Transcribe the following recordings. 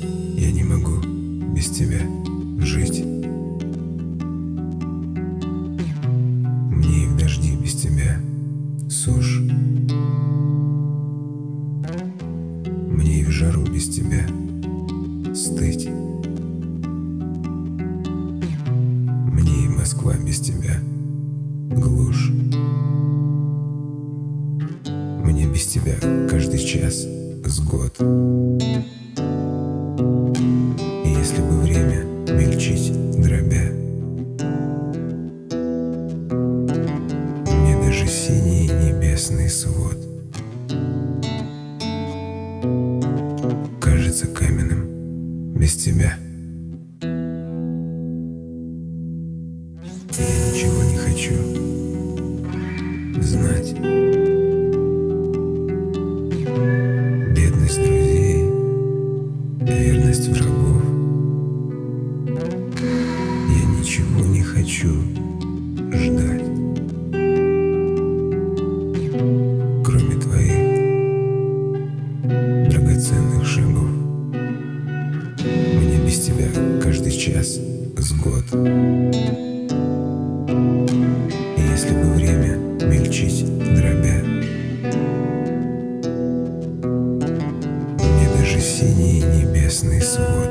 Я не могу без тебя жить. Мне и в дожди без тебя сушь. Мне и в жару без тебя стыть. Мне и Москва без тебя глушь. Мне без тебя каждый час с год. Синий небесный свод. Кажется каменным без тебя. Я ничего не хочу знать. Бедность друзей, верность врагов. Я ничего не хочу ждать драгоценных шагов. Мне без тебя каждый час с год. И если бы время мельчить дробя Мне даже синий небесный свод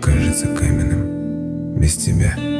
Кажется каменным без тебя